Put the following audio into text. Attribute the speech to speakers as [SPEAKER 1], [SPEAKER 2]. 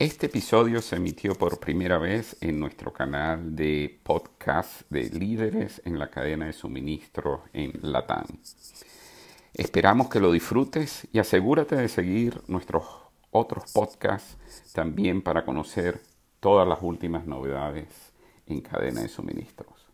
[SPEAKER 1] Este episodio se emitió por primera vez en nuestro canal de podcast de líderes en la cadena de suministro en Latam. Esperamos que lo disfrutes y asegúrate de seguir nuestros otros podcasts también para conocer todas las últimas novedades en cadena de suministros.